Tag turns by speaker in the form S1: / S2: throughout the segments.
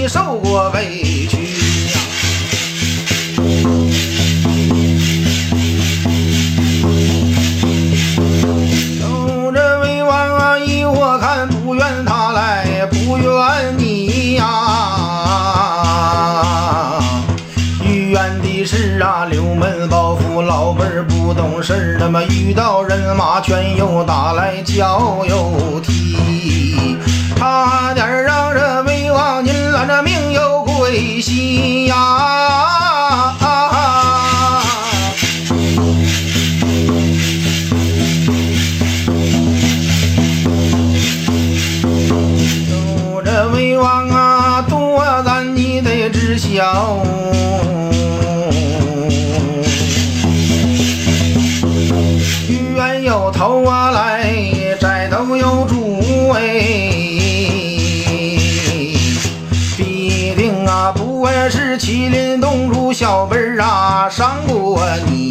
S1: 你受过委屈呀。有这魏王啊，依我看不怨他来，不怨你呀。怨的是啊，六门包袱老辈儿不懂事儿，那么遇到人马全又打来脚又踢，知晓。冤有头啊来，债都有主哎，必定啊不会是麒麟洞主小辈儿啊伤过你。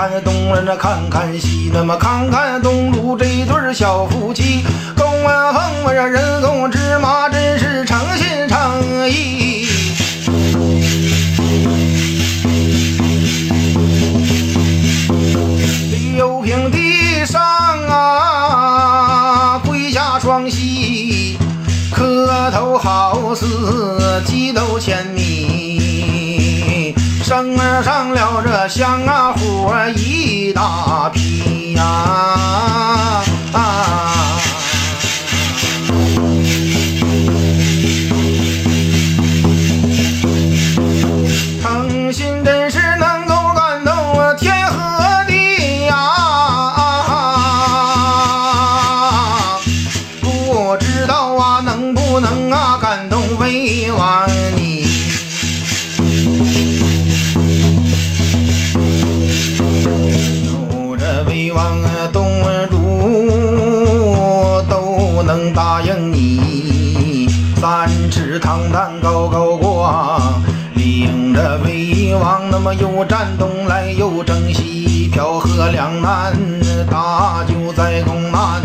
S1: 看看东人那看看西，那么看看东路这对小夫妻，公啊凤啊人送芝麻，真是诚心诚意。六平地上啊，跪下双膝，磕头好似鸡斗千米，升上了这香啊火一大批呀、啊。诚那么又战东来又征西，漂河两难，大就在东南。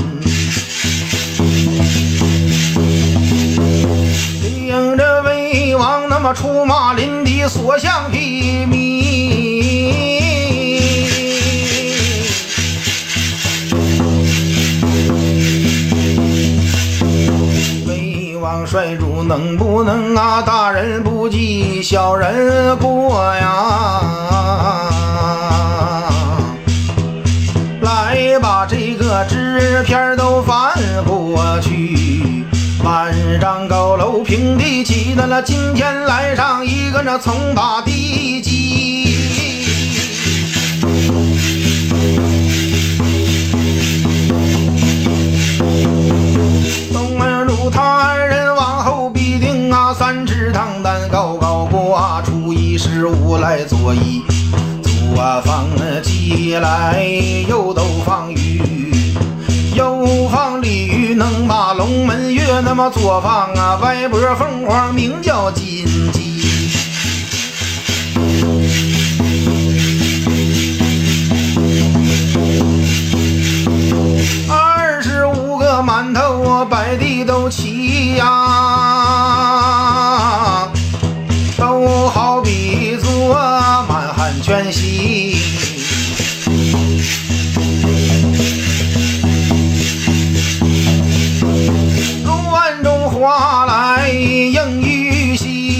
S1: 领着魏王那么出马临敌，所向披靡。帅主能不能啊？大人不计小人过呀！来把这个纸片都翻过去，万丈高楼平地起的了，今天来上一个那从打地基。尺唐丹高高挂，初一十五来作揖，左放鸡来，右斗放鱼，右放鲤鱼能把龙门跃，那么左放啊歪脖凤凰名叫金鸡。二十五个馒头啊，摆地都齐呀，she